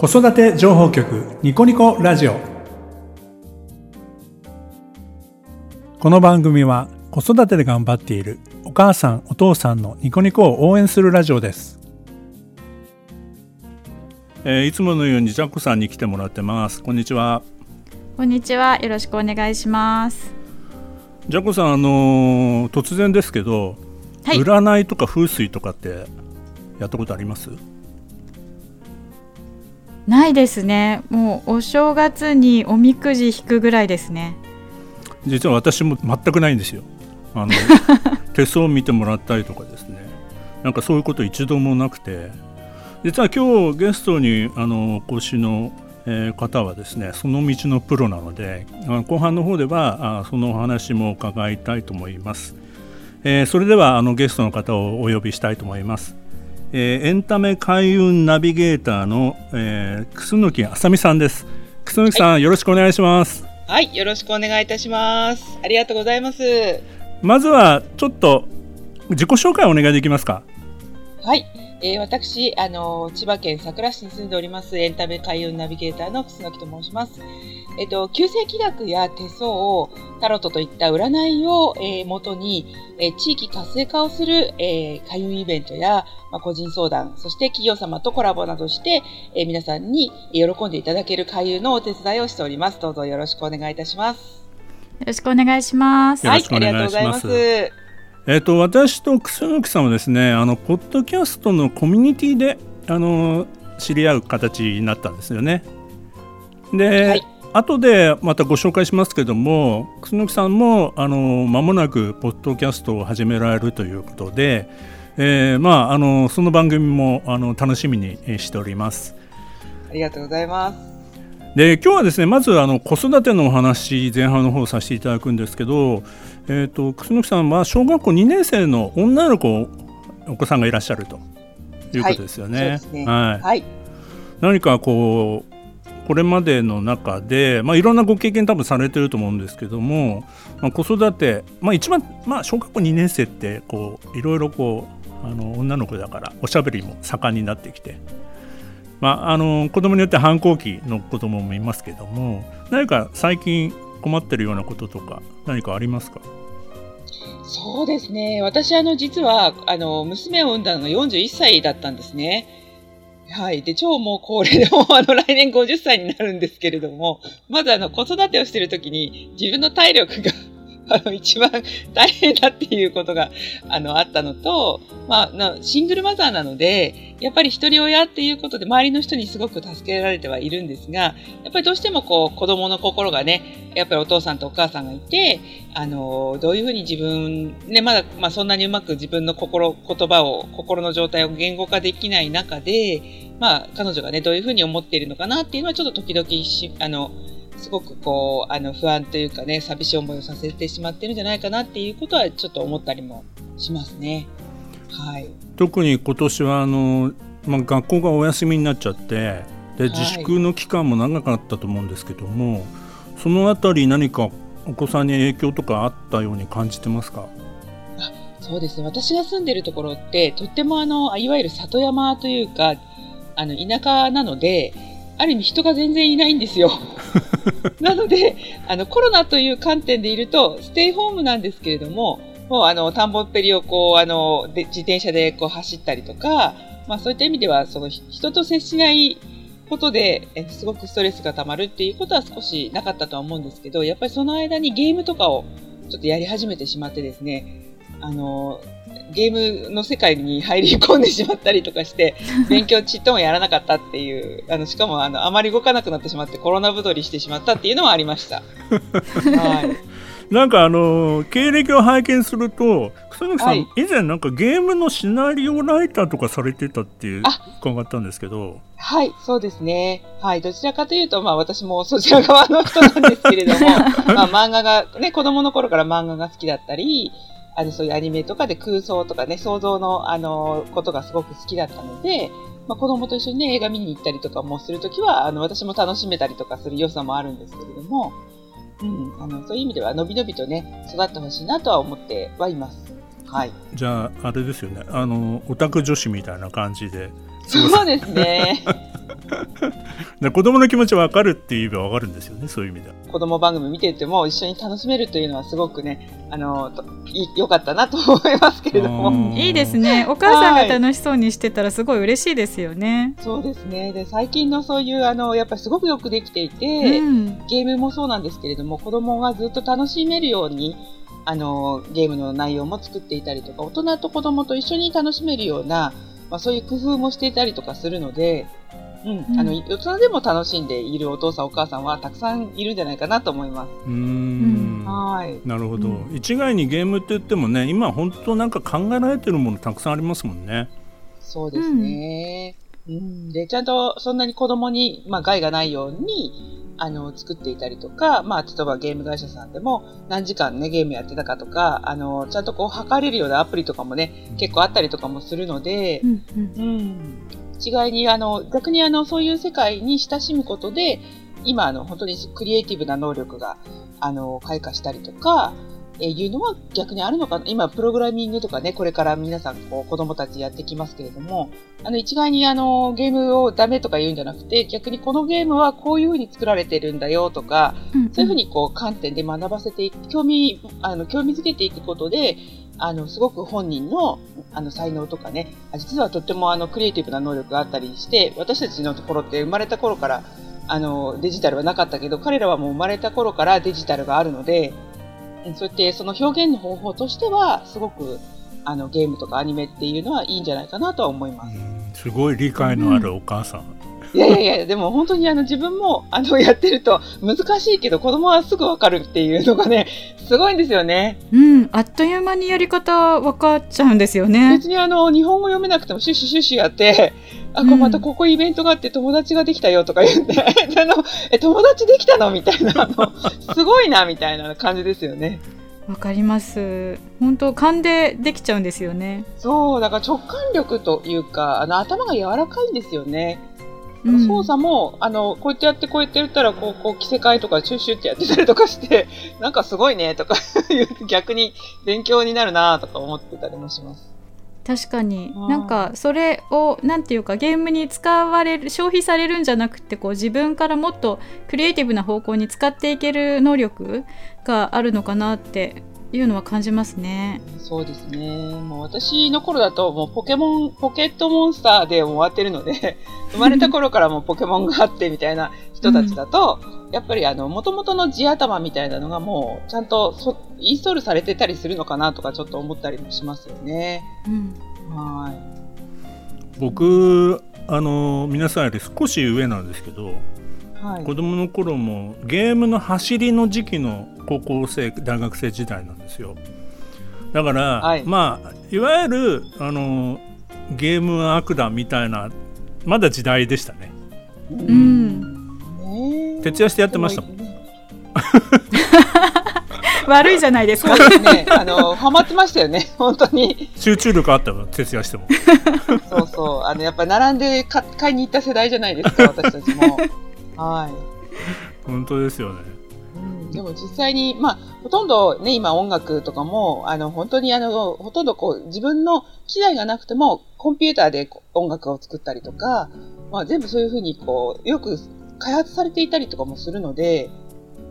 子育て情報局ニコニコラジオ。この番組は子育てで頑張っているお母さんお父さんのニコニコを応援するラジオです。えー、いつものようにジャックさんに来てもらってます。こんにちは。こんにちは。よろしくお願いします。ジャックさんあのー、突然ですけど、はい、占いとか風水とかってやったことあります？ないですね。もうお正月におみくじ引くぐらいですね。実は私も全くないんですよ。あの 手相を見てもらったりとかですね。なんかそういうこと一度もなくて。実は今日ゲストにあのお越しの、えー、方はですねその道のプロなので後半の方ではあそのお話も伺いたいと思います、えー、それではあのゲストの方をお呼びしたいと思いますえー、エンタメ開運ナビゲーターの、えー、楠木あさみさんです。楠木さん、はい、よろしくお願いします。はい、よろしくお願いいたします。ありがとうございます。まずはちょっと自己紹介をお願いできますか？はい、えー、私あの千葉県佐倉市に住んでおりますエンタメ開運ナビゲーターの楠木と申します。えっと、旧世紀学や手相、タロットといった占いを、えー、元に、えー、地域活性化をする、えー、開運イベントや、まあ、個人相談、そして企業様とコラボなどして、えー、皆さんに喜んでいただける開運のお手伝いをしております。どうぞよろしくお願いいたします。よろしくお願いします。はい、ありがとうございます。えっ、ー、と、私と楠木さんはですね、あの、ポッドキャストのコミュニティで、あの、知り合う形になったんですよね。で、はい。後でまたご紹介しますけども楠木さんもあの間もなくポッドキャストを始められるということで、えー、まああのその番組もあの楽しみにしております。ありがとうございます。で今日はですねまずあの子育てのお話前半の方させていただくんですけど、えーと、楠木さんは小学校2年生の女の子お子さんがいらっしゃるということですよね。はい、ね。はい、はい、何かこうこれまでの中で、まあ、いろんなご経験多分されてると思うんですけども、まあ、子育て、まあ、一番、まあ、小学校2年生ってこういろいろこうあの女の子だからおしゃべりも盛んになってきて、まあ、あの子供によって反抗期の子供もいますけども何か最近困ってるようなこととか何かありますか？そうですね私あの実はあの娘を産んだのが41歳だったんですね。はい。で、超もう高齢でも、あの、来年50歳になるんですけれども、まずあの、子育てをしているときに、自分の体力があの、一番大変だっていうことが、あの、あったのと、まあ、シングルマザーなので、やっぱり一人親っていうことで、周りの人にすごく助けられてはいるんですが、やっぱりどうしてもこう、子供の心がね、やっぱりお父さんとお母さんがいて、あの、どういうふうに自分、ね、まだ、まあ、そんなにうまく自分の心、言葉を、心の状態を言語化できない中で、まあ、彼女がね、どういうふうに思っているのかなっていうのは、ちょっと時々し、あの、すごくこう、あの、不安というかね、寂しい思いをさせてしまってるんじゃないかなっていうことはちょっと思ったりもしますね。はい。特に今年はあの、まあ、学校がお休みになっちゃって、で、自粛の期間も長かったと思うんですけども、はい、そのあたり何かお子さんに影響とかあったように感じてますか？そうですね。私が住んでるところって、とってもあの、いわゆる里山というか、あの、田舎なので、ある意味人が全然いないんですよ。なので、あの、コロナという観点でいると、ステイホームなんですけれども、もうあの、田んぼっぺりをこう、あの、で自転車でこう走ったりとか、まあそういった意味では、その人と接しないことで、えすごくストレスが溜まるっていうことは少しなかったとは思うんですけど、やっぱりその間にゲームとかをちょっとやり始めてしまってですね、あの、ゲームの世界に入り込んでしまったりとかして、勉強ちっともやらなかったっていう、あの、しかもあの、あまり動かなくなってしまってコロナ太りしてしまったっていうのはありました。はい。なんかあの経歴を拝見すると草木さん、はい、以前なんかゲームのシナリオライターとかされてたっていう伺ったんですけどはいそうですねはいどちらかというとまあ私もそちら側の人なんですけれども まあ漫画がね子供の頃から漫画が好きだったりあのそういうアニメとかで空想とかね、想像のあのことがすごく好きだったので、まあ、子供と一緒にね、映画見に行ったりとかもするときは、あの、私も楽しめたりとかする良さもあるんですけれども、うん、あの、そういう意味では、のびのびとね、育ってほしいなとは思ってはいます。はい。じゃあ、あれですよね、あの、オタク女子みたいな感じで。そうですね。で子供の気持ち分かるって言えば分かるんですよねそういう意味では子供番組見てても一緒に楽しめるというのはすごくね、あの、良かったなと思いますけれどうも。んいいですね。お母さんが楽しそうにしてたらすごい嬉しいですよね。そうですね。で、最近のそういう、あの、やっぱりすごくよくできていて、うん。ゲームもそうなんですけれども、子供がずっと楽しめるように、あの、ゲームの内容も作っていたりとか、大人と子供と一緒に楽しめるような、まあ、そういう工夫もしていたりとかするので、うん、うんあの、大人でも楽しんでいるお父さんお母さんはたくさんいるんじゃないかなと思います。うーんはい。なるほど、うん一概にゲームって言ってもね今本当なんか考えられてるものたくさんありますもんねそうですね。うん、で、ちゃんとそんなに子供に、まあ、害がないように、あの、作っていたりとか、まあ、例えばゲーム会社さんでも何時間ね、ゲームやってたかとか、あの、ちゃんとこう測れるようなアプリとかもね、結構あったりとかもするのでう、んうんうん。違いに、あの、逆にあの、そういう世界に親しむことで、今、あの、本当にクリエイティブな能力が、あの、開花したりとか、いうのは逆にあるのかな？今、プログラミングとかね、これから皆さん、こう、子供たちやってきますけれども、あの、一概にあの、ゲームをダメとか言うんじゃなくて、逆にこのゲームはこういう風に作られてるんだよとか、うんそういうふうにこう観点で学ばせていく、興味、あの、興味づけていくことで、あの、すごく本人の、あの、才能とかね、あ実はとってもあの、クリエイティブな能力があったりして、私たちのところって生まれた頃から、あの、デジタルはなかったけど、彼らはもう生まれた頃からデジタルがあるので、うんそうやってその表現の方法としては、すごく、あの、ゲームとかアニメっていうのはいいんじゃないかなとは思います。うんすごい理解のあるお母さん、いやいやいや、でも本当にあの自分もあのやってると難しいけど子供はすぐわかるっていうのがね、すごいんですよね。うん、あっという間にやり方分かっちゃうんですよね。別にあの日本語読めなくてもシュッシュシュッシュやって、あ、うんこれまたここイベントがあって友達ができたよとか言って、あの、え、友達できたのみたいな、あの、すごいなみたいな感じですよね。わかります。本当勘でできちゃうんですよね。そう、だから直感力というか、あの頭が柔らかいんですよね。うん操作も、あの、こうやってやって、こうやってやったら、こう、こう、着せ替えとか、シュッシュってやってたりとかして、なんかすごいね、とか 逆に勉強になるなとか思ってたりもします。確かに。なんかそれをなんていうかゲームに使われる消費されるんじゃなくてこう自分からもっとクリエイティブな方向に使っていける能力があるのかなっていうのは感じますね。そうですね。もう私の頃だと、もうポケモン、ポケットモンスターで終わってるので、生まれた頃からもうポケモンがあってみたいな人たちだと、やっぱりあの、元々の地頭みたいなのがもう、ちゃんとそインストールされてたりするのかなとかちょっと思ったりもしますよね。うんはい。僕あの皆さんより少し上なんですけどはい。子供の頃もゲームの走りの時期の高校生大学生時代なんですよだから、はいまあいわゆるあのゲームは悪だみたいなまだ時代でしたねううん徹夜してやってましたもん 悪いじゃないですかそう。ですね。あの、ハマってましたよね。本当に。集中力あったわ徹夜しても そうそう。あの、やっぱ並んでか買いに行った世代じゃないですか、私たちも。はい。本当ですよねうんでも実際に、まあ、ほとんどね、今音楽とかも、あの、本当にあの、ほとんどこう、自分の機材がなくても、コンピューターで音楽を作ったりとか、まあ、全部そういうふうにこう、よく開発されていたりとかもするので、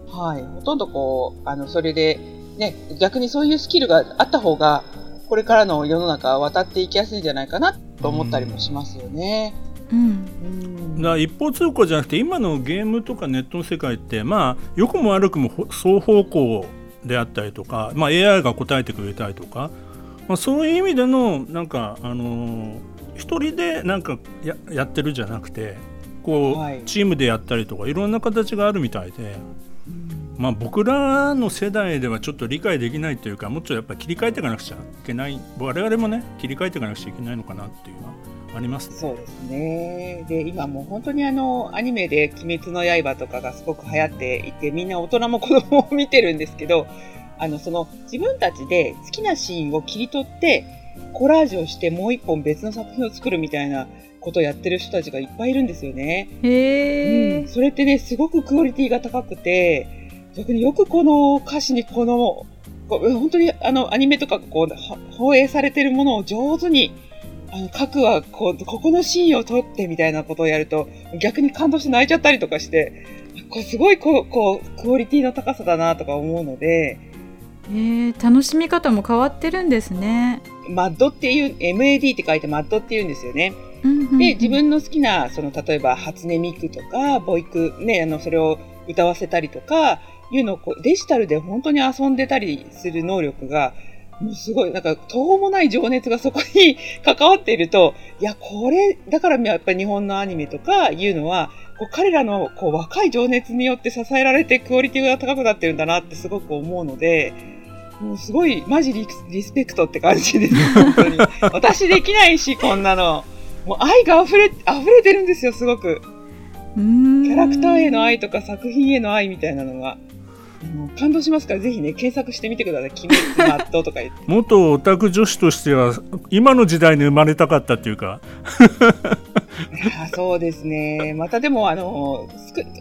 はい。ほとんどこう、あの、それで、ね、逆にそういうスキルがあった方が、これからの世の中は渡っていきやすいんじゃないかなと思ったりもしますよね。うんうん。だ一方通行じゃなくて今のゲームとかネットの世界ってまあ良くも悪くもほ双方向であったりとか、まあ、AI が答えてくれたりとか、まあ、そういう意味でのなんかあのー一人でなんかややってるじゃなくてこう、はい。チームでやったりとかいろんな形があるみたいで、まあ、僕らの世代ではちょっと理解できないというかもっとやっぱり切り替えていかなくちゃいけない。我々もね切り替えていかなくちゃいけないのかなっていう。のはありますね。そうですね。で、今もう本当にあの、アニメで鬼滅の刃とかがすごく流行っていて、みんな大人も子供も見てるんですけど、あの、その、自分たちで好きなシーンを切り取って、コラージュをしてもう一本別の作品を作るみたいなことをやってる人たちがいっぱいいるんですよね。へえ、うん、それってね、すごくクオリティが高くて、逆によくこの歌詞にこの、本当にあの、アニメとかこう、は放映されてるものを上手に、あの、核はこう、ここのシーンを撮ってみたいなことをやると、逆に感動して泣いちゃったりとかして、こうすごいこう、こう、クオリティの高さだなとか思うので、えー、楽しみ方も変わってるんですね。マッドっていう、MAD って書いてマッドって言うんですよね。で、自分の好きな、その、例えば、初音ミクとか、ボイク、ね、あの、それを歌わせたりとか、いうのをこうデジタルで本当に遊んでたりする能力が、すごい、なんか、途方もない情熱がそこに関わっていると、いや、これ、だからやっぱり日本のアニメとかいうのは、こう彼らのこう若い情熱によって支えられてクオリティが高くなってるんだなってすごく思うので、もうすごい、マジリリスペクトって感じです、本当に。私できないし、こんなの。もう愛が溢れ、溢れてるんですよ、すごく。キャラクターへの愛とか作品への愛みたいなのが。感動しますからぜひね検索してみてください「鬼滅納豆」とか言って。元オタク女子としては今の時代に生まれたかったっていうか。いそうですね。またでもあの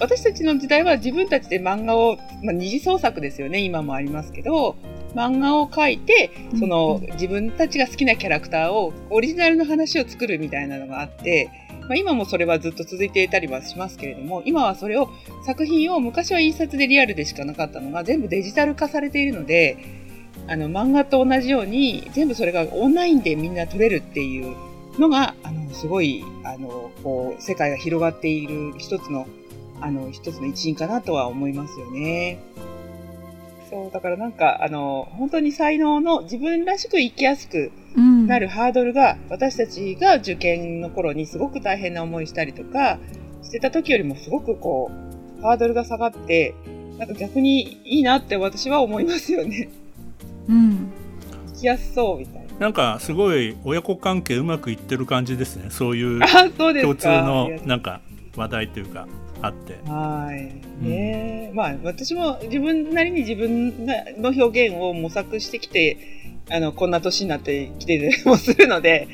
私たちの時代は自分たちで漫画を、まあ、二次創作ですよね。今もありますけど漫画を描いてその、自分たちが好きなキャラクターをオリジナルの話を作るみたいなのがあってまあ、今もそれはずっと続いていたりはしますけれども、今はそれを、作品を昔は印刷でリアルでしかなかったのが全部デジタル化されているので、あの、漫画と同じように、全部それがオンラインでみんな撮れるっていうのが、あの、すごい、あの、こう、世界が広がっている一つの、あの、一つの一因かなとは思いますよね。そう、だからなんか、あの、本当に才能の自分らしく生きやすくなるハードルが、私たちが受験の頃にすごく大変な思いしたりとか、してた時よりもすごくこう、ハードルが下がって、なんか逆にいいなって私は思いますよね。うん。生きやすそうみたいな。なんかすごい親子関係うまくいってる感じですね。そういう共通のなんか話題というか。あって。はい。ね、うん、まあ、私も自分なりに自分の表現を模索してきて、あの、こんな年になってきてもするので、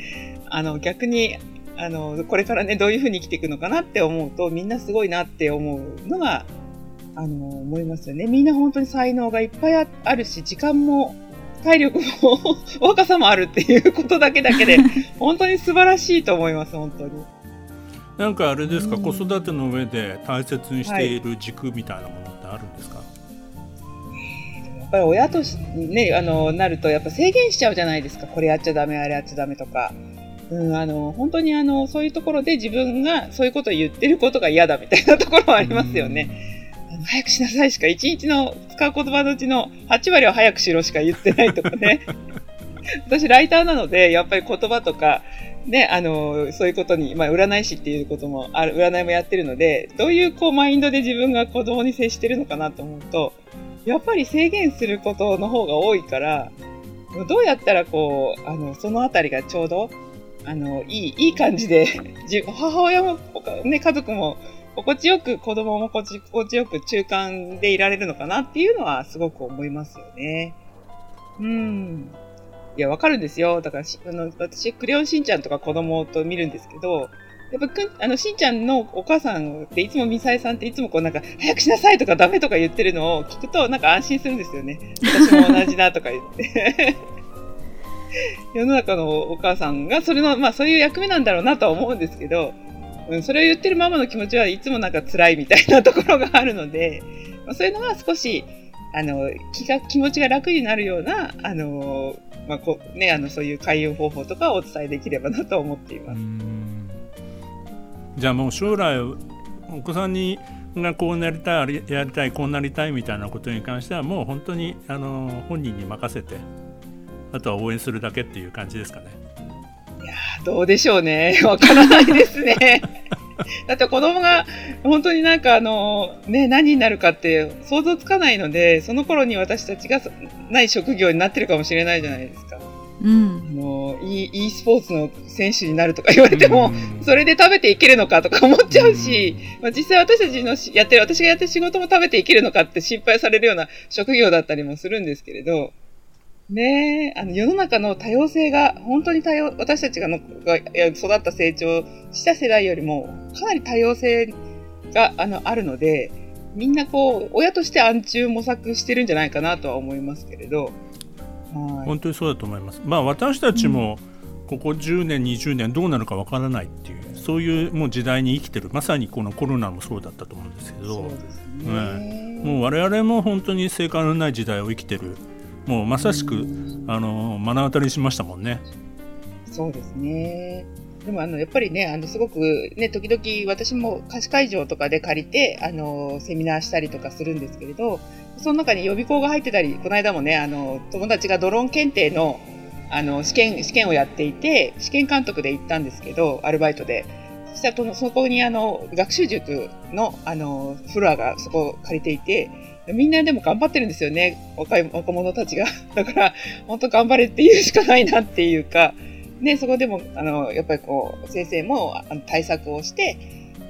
あの、逆に、あの、これからね、どういうふうに生きていくのかなって思うと、みんなすごいなって思うのが、あの、思いますよね。みんな本当に才能がいっぱいあるし、時間も、体力も 若さもあるっていうことだけだけで、本当に素晴らしいと思います、本当に。なんかあれですか、子育ての上で大切にしている軸みたいなものってあるんですか、はい、やっぱり親とし、ね、あのなるとやっぱ制限しちゃうじゃないですかこれやっちゃダメあれやっちゃダメとか。うん、あの本当にあのそういうところで自分がそういうことを言ってることが嫌だみたいなところはありますよね。あの早くしなさいしか、一日の使う言葉のうちの8割は早くしろしか言ってないとかね。私、ライターなので、やっぱり言葉とか、ね、あの、そういうことに、まあ、占い師っていうこともある、占いもやってるので、どういうこう、マインドで自分が子供に接してるのかなと思うと、やっぱり制限することの方が多いから、どうやったらこう、あの、そのあたりがちょうど、あの、いい、いい感じで、母親も、ね、家族も、心地よく、子供も心地よく中間でいられるのかなっていうのはすごく思いますよね。うん。いや、わかるんですよ。だから、あの、私、クレヨンしんちゃんとか子供と見るんですけど、やっぱくんあの、しんちゃんのお母さんっていつもミサイさんっていつもこうなんか、早くしなさいとかダメとか言ってるのを聞くと、なんか安心するんですよね。私も同じだとか言って。世の中のお母さんが、それの、まあそういう役目なんだろうなとは思うんですけど、うん、それを言ってるママの気持ちはいつもなんか辛いみたいなところがあるので、まあ、そういうのは少し、あの、気が、気持ちが楽になるような、あの、まあこね、あのそういう開運方法とかをお伝えできればなと思っています。じゃあもう将来お子さんにがこうなりたいやりたいこうなりたいみたいなことに関してはもう本当にあの本人に任せてあとは応援するだけっていう感じですかね。いやどうでしょうねわからないですね。だって子供が本当になんかあの、ね、何になるかって想像つかないので、その頃に私たちがない職業になってるかもしれないじゃないですか。うん、あの e, e スポーツの選手になるとか言われても、それで食べていけるのかとか思っちゃうし、まあ、実際私たちのやってる、私がやってる仕事も食べていけるのかって心配されるような職業だったりもするんですけれど、ねえ、あの世の中の多様性が、本当に多様、私たちがのが育った成長した世代よりも、かなり多様性があのあるので、みんなこう、親として暗中模索してるんじゃないかなとは思いますけれど。本当にそうだと思います。まあ私たちも、ここ10年20年どうなるかわからないっていうそういうもう時代に生きてる。まさにこのコロナもそうだったと思うんですけど。そうですね、もう我々も本当に正解のない時代を生きてるもうまさしくあの目の当たりしましたもんね。そうですね。でもあのやっぱりね、あのすごくね、時々私も貸し会場とかで借りて、あの、セミナーしたりとかするんですけれど、その中に予備校が入ってたり、この間もね、あの、友達がドローン検定の、あの、試験、試験をやっていて、試験監督で行ったんですけど、アルバイトで。そしたら、そこにあの、学習塾の、あの、フロアがそこを借りていて、みんなでも頑張ってるんですよね、若い若者たちが。だから、本当頑張れって言うしかないなっていうか、ね、そこでも、あの、やっぱりこう、先生も対策をして、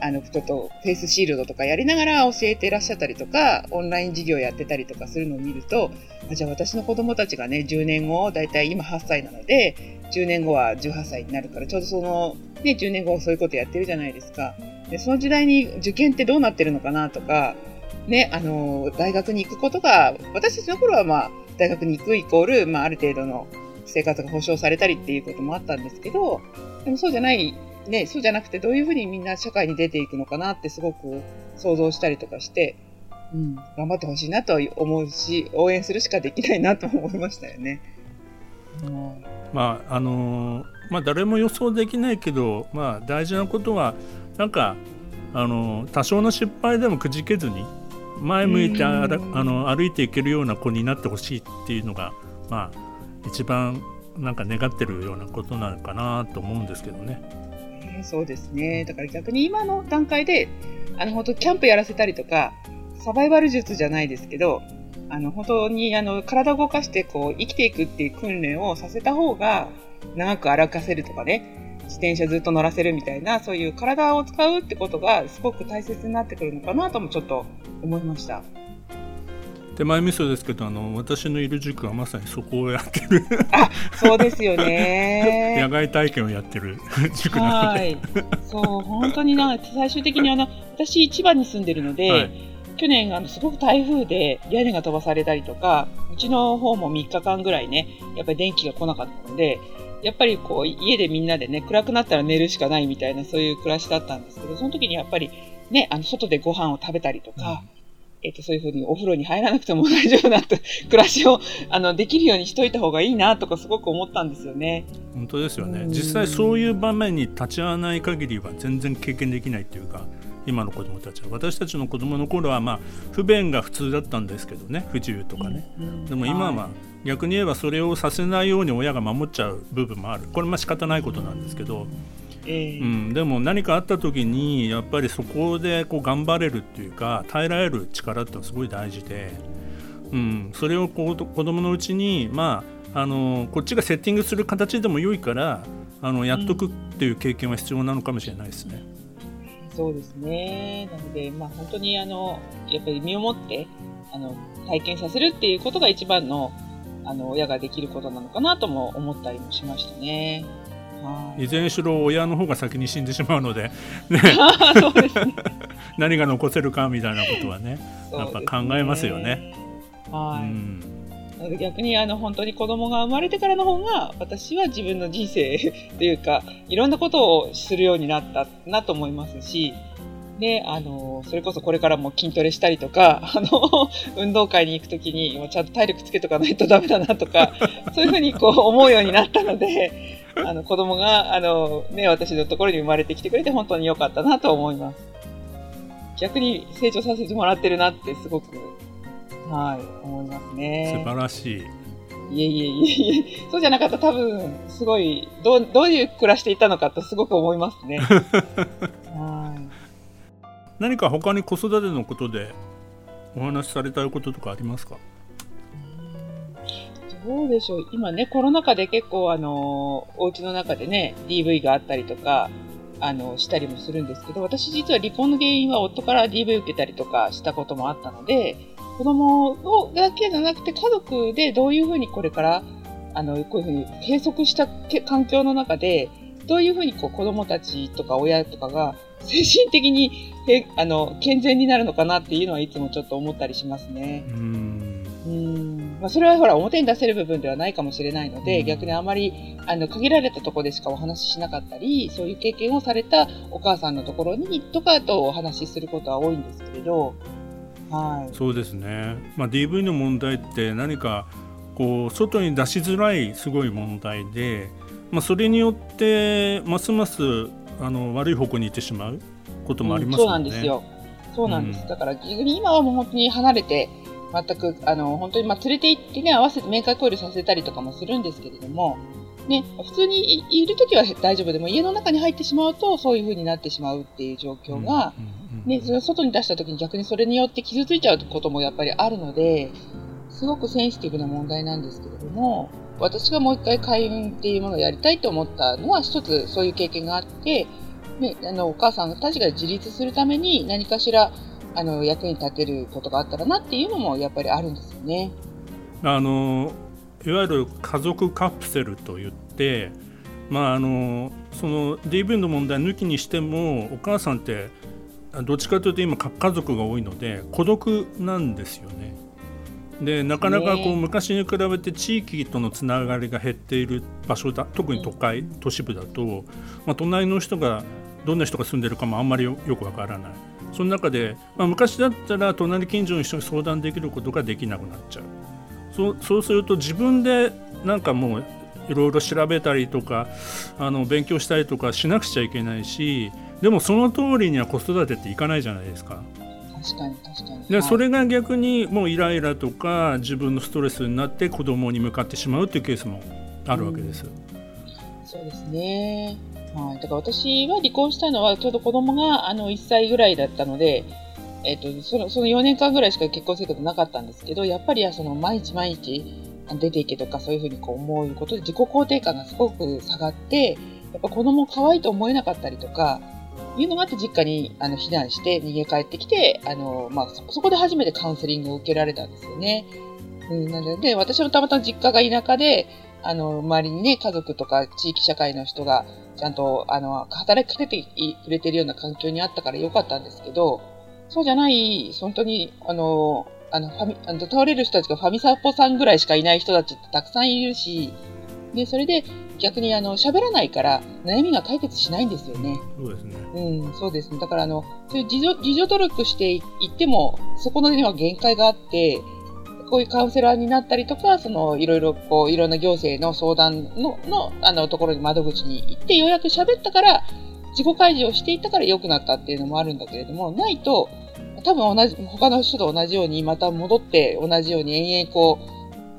あの、ちょっとフェイスシールドとかやりながら教えてらっしゃったりとか、オンライン授業やってたりとかするのを見ると、じゃあ私の子供たちがね、10年後、だいたい今8歳なので、10年後は18歳になるから、ちょうどその、ね、10年後そういうことやってるじゃないですか。で、その時代に受験ってどうなってるのかなとか、ね、あの、大学に行くことが、私たちの頃はまあ、大学に行くイコール、まあ、ある程度の生活が保障されたりっていうこともあったんですけど、でもそうじゃない、ね、そうじゃなくてどういうふうにみんな社会に出ていくのかなってすごく想像したりとかして、うん、頑張ってほしいなと思うし、応援するしかできないなと思いましたよね。うん、まあ、あの、まあ、誰も予想できないけど、まあ、大事なことは、なんか、あの、多少の失敗でもくじけずに、前向いてあの歩いていけるような子になってほしいっていうのが、まあ、一番なんか願ってるようなことなのかなと思うんですけどね。えー、そうですね。だから逆に今の段階で、あの本当キャンプやらせたりとか、サバイバル術じゃないですけど、あの本当にあの体を動かしてこう生きていくっていう訓練をさせた方が長く歩かせるとかね、自転車ずっと乗らせるみたいな、そういう体を使うってことがすごく大切になってくるのかなともちょっと思いました。手前味噌ですけどあの私のいる塾はまさにそこをやってる。あそうですよね。野外体験をやってる 塾なので。はい。そう本当にな最終的にあの私千葉に住んでるので、はい、去年あのすごく台風で屋根が飛ばされたりとかうちの方も3日間ぐらいねやっぱり電気が来なかったのでやっぱりこう家でみんなでね暗くなったら寝るしかないみたいなそういう暮らしだったんですけどその時にやっぱりねあの外でご飯を食べたりとか、うん。えっ、と、そういうふうにお風呂に入らなくても大丈夫な 暮らしを、あの、できるようにしといた方がいいなとかすごく思ったんですよね。本当ですよね。実際そういう場面に立ち会わない限りは全然経験できないっていうか、今の子供たちは。私たちの子供の頃はまあ不便が普通だったんですけどね不自由とかね、でも今は逆に言えばそれをさせないように親が守っちゃう部分もある。これまあ仕方ないことなんですけど、えー、うん、でも何かあった時にやっぱりそこでこう頑張れるっていうか耐えられる力ってのはすごい大事で、うん、それをこう子供のうちに、まあ、あのこっちがセッティングする形でも良いからあのやっとくっていう経験は必要なのかもしれないですね。うん、そうですね。なので、まあ、本当にあのやっぱり身をもってあの体験させるっていうことが一番のあの親ができることなのかなとも思ったりもしましたね。い。ずれにしろ親の方が先に死んでしまうので、ね、何が残せるかみたいなことはねやっぱ考えますよね。はい、うん。逆にあの本当に子供が生まれてからの方が私は自分の人生 というかいろんなことをするようになったなと思いますしで、あの、それこそこれからも筋トレしたりとか、あの、運動会に行くときに、もうちゃんと体力つけとかないとダメだなとか、そういうふうにこう思うようになったので、あの、子供が、あの、ね、私のところに生まれてきてくれて本当に良かったなと思います。逆に成長させてもらってるなってすごく、はい、思いますね。素晴らしい。いえいえいえいえ、そうじゃなかったら多分、すごい、どう、どういう暮らしていたのかとすごく思いますね。何か他に子育てのことでお話しされたいこととかありますか？どうでしょう。今ね、コロナ禍で結構あの、お家の中でね、DV があったりとか、あの、したりもするんですけど、私実は離婚の原因は夫から DV 受けたりとかしたこともあったので、子供をだけじゃなくて家族でどういうふうにこれから、あの、こういうふうに閉塞した環境の中で、どういうふうにこう子供たちとか親とかが精神的にへあの健全になるのかなっていうのはいつもちょっと思ったりしますね。うん。まあ、それはほら表に出せる部分ではないかもしれないので、逆にあまりあの限られたところでしかお話ししなかったりそういう経験をされたお母さんのところにとかとお話しすることは多いんですけれど、はい、そうですね、まあ、DV の問題って何かこう外に出しづらいすごい問題で、まあ、それによってますますあの悪い方向に行ってしまうこともありますよね。うん、そうなんですよ。そうなんです、うん、だから今はもう本当に離れて全く、あの、本当に、まあ、連れて行ってね、合わせて面会交流させたりとかもするんですけれども、ね、普通にいるときは大丈夫でも、家の中に入ってしまうと、そういう風になってしまうっていう状況が、ね、それを外に出したときに逆にそれによって傷ついちゃうこともやっぱりあるので、すごくセンシティブな問題なんですけれども、私がもう一回開運っていうものをやりたいと思ったのは、一つそういう経験があって、ね、あの、お母さんたちが自立するために何かしらあの役に立てることがあったらなっていうのもやっぱりあるんですよね。あのいわゆる家族カプセルといって、まあ、あのその DV の問題抜きにしてもお母さんってどっちかというと今家族が多いので孤独なんですよね。でなかなかこう昔に比べて地域とのつながりが減っている場所だ特に都会都市部だと、まあ、隣の人がどんな人が住んでるかもあんまりよくわからない。その中で、まあ、昔だったら隣近所の人に相談できることができなくなっちゃう。そうそうすると自分でなんかもういろいろ調べたりとかあの勉強したりとかしなくちゃいけないしでもその通りには子育てっていかないじゃないですか。確かに確かにで、それが逆にもうイライラとか自分のストレスになって子供に向かってしまうというケースもあるわけです。うん、そうですねはい。だから私は離婚したのは、ちょうど子供があの1歳ぐらいだったので、えっ、ー、と、その、その4年間ぐらいしか結婚生活なかったんですけど、やっぱりその毎日毎日出ていけとかそういうふうにこう思うことで自己肯定感がすごく下がって、やっぱ子供可愛いと思えなかったりとか、いうのがあって実家にあの避難して逃げ帰ってきて、あの、まあそ、こで初めてカウンセリングを受けられたんですよね。うん、なので、私もたまたま実家が田舎で、あの、周りにね、家族とか地域社会の人が、ちゃんと、あの、働きかけてくれてるような環境にあったからよかったんですけど、そうじゃない、本当に、あの、あの、ファミ、あの、倒れる人たちがファミサポさんぐらいしかいない人たちってたくさんいるし、で、それで逆にあの、喋らないから悩みが解決しないんですよね。そうですね。うん、そうですね。だからあの、そういう自助、自助努力していっても、そこのには限界があって、こういうカウンセラーになったりとか、その、いろいろ、こう、いろんな行政の相談の、の、あの、ところに窓口に行って、ようやく喋ったから、自己開示をしていったから良くなったっていうのもあるんだけれども、ないと、多分同じ、他の人と同じように、また戻って同じように延々こう、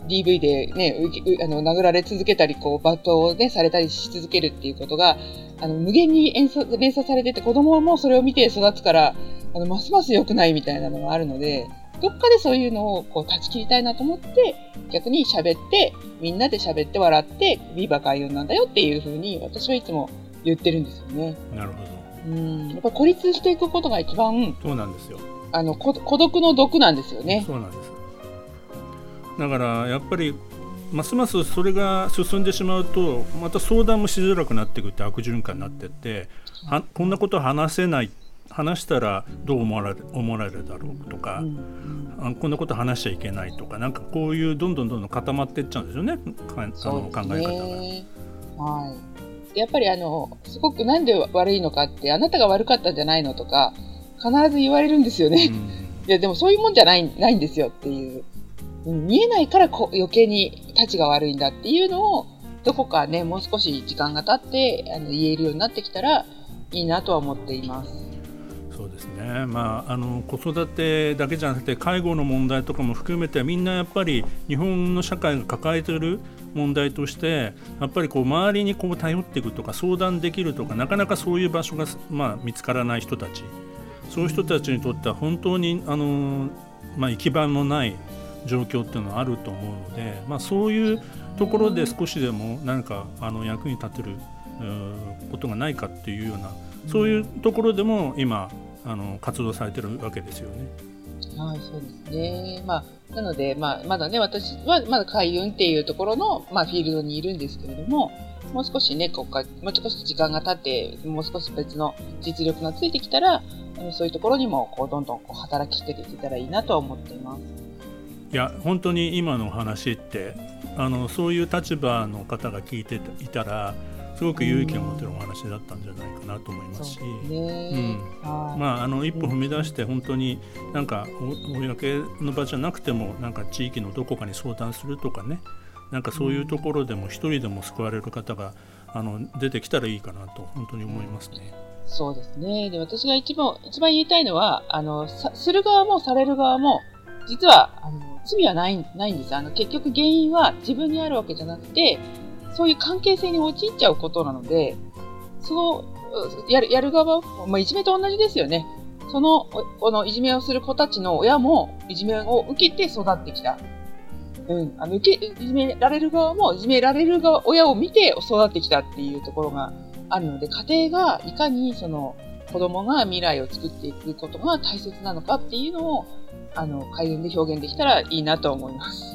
DV でね、あの、殴られ続けたり、こう、罵倒をね、されたりし続けるっていうことが、あの、無限に連鎖連鎖されてて、子供もそれを見て育つから、あの、ますます良くないみたいなのがあるので、どっかでそういうのをこう断ち切りたいなと思って、逆に喋って、みんなで喋って笑って、ビーバー開運なんだよっていうふうに私はいつも言ってるんですよね。なるほど。うん。やっぱ孤立していくことが一番、そうなんですよ。あの、孤独の毒なんですよね。そうなんです。だからやっぱりますますそれが進んでしまうとまた相談もしづらくなっていくって悪循環になってってはこんなこと話せない話したらどう思われ思われるだろうとか、うん、こんなこと話しちゃいけないとかなんかこういうどんどんどんどん固まっていっちゃうんですよねあの考え方が。はい、やっぱりあのすごくなんで悪いのかってあなたが悪かったんじゃないのとか必ず言われるんですよね。うん、いやでもそういうもんじゃないないんですよっていう。見えないからこ余計に立ちが悪いんだっていうのをどこかねもう少し時間が経ってあの言えるようになってきたらいいなとは思っています。そうですね、まあ、あの子育てだけじゃなくて介護の問題とかも含めてみんなやっぱり日本の社会が抱えている問題としてやっぱりこう周りにこう頼っていくとか相談できるとかなかなかそういう場所が、まあ、見つからない人たちそういう人たちにとっては本当にあの、まあ、行き場のない状況っていうのはあると思うので、まあ、そういうところで少しでも何かあの役に立てることがないかっていうようなそういうところでも今あの活動されてるわけですよね。はい、そうですね。まあ、なので、まあ、まだね、私はまだ海運っていうところの、まあ、フィールドにいるんですけれども、もう少しね、ここもう少し時間が経って、もう少し別の実力がついてきたら、そういうところにも、こう、どんどんこう働きかけていけたらいいなと思っています。いや本当に今の話ってあのそういう立場の方が聞いていたらすごく勇気を持てるお話だったんじゃないかなと思いますし、うん。まあ、あの一歩踏み出して本当になんか公の場じゃなくてもなんか地域のどこかに相談するとかね。なんかそういうところでも一人でも救われる方があの出てきたらいいかなと本当に思いますね。そうですね。で私が一番一番言いたいのはあのする側もされる側も実はあの罪はないないんです。あの結局原因は自分にあるわけじゃなくてそういう関係性に陥っちゃうことなので、その、やる、やる側、まあ、いじめと同じですよね。その、このいじめをする子たちの親も、いじめを受けて育ってきた。うん。あの、受け、いじめられる側も、いじめられる側、親を見て育ってきたっていうところがあるので、家庭がいかにその、子供が未来を作っていくことが大切なのかっていうのを、あの、改善で表現できたらいいなと思います。